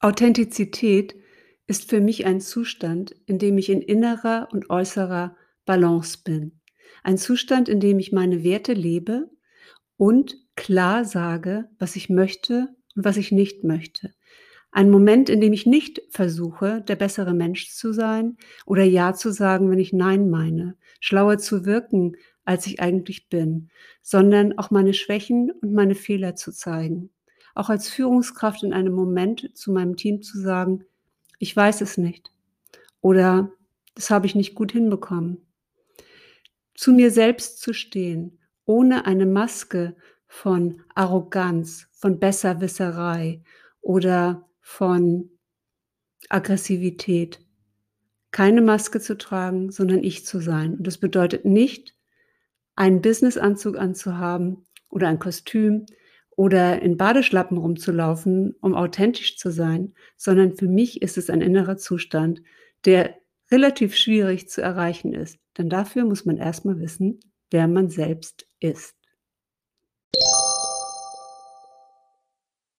Authentizität ist für mich ein Zustand, in dem ich in innerer und äußerer Balance bin. Ein Zustand, in dem ich meine Werte lebe und klar sage, was ich möchte und was ich nicht möchte. Ein Moment, in dem ich nicht versuche, der bessere Mensch zu sein oder Ja zu sagen, wenn ich Nein meine, schlauer zu wirken, als ich eigentlich bin, sondern auch meine Schwächen und meine Fehler zu zeigen. Auch als Führungskraft in einem Moment zu meinem Team zu sagen, ich weiß es nicht oder das habe ich nicht gut hinbekommen. Zu mir selbst zu stehen, ohne eine Maske von Arroganz, von Besserwisserei oder von Aggressivität. Keine Maske zu tragen, sondern ich zu sein. Und das bedeutet nicht, einen Businessanzug anzuhaben oder ein Kostüm oder in Badeschlappen rumzulaufen, um authentisch zu sein, sondern für mich ist es ein innerer Zustand, der relativ schwierig zu erreichen ist. Denn dafür muss man erstmal wissen, wer man selbst ist.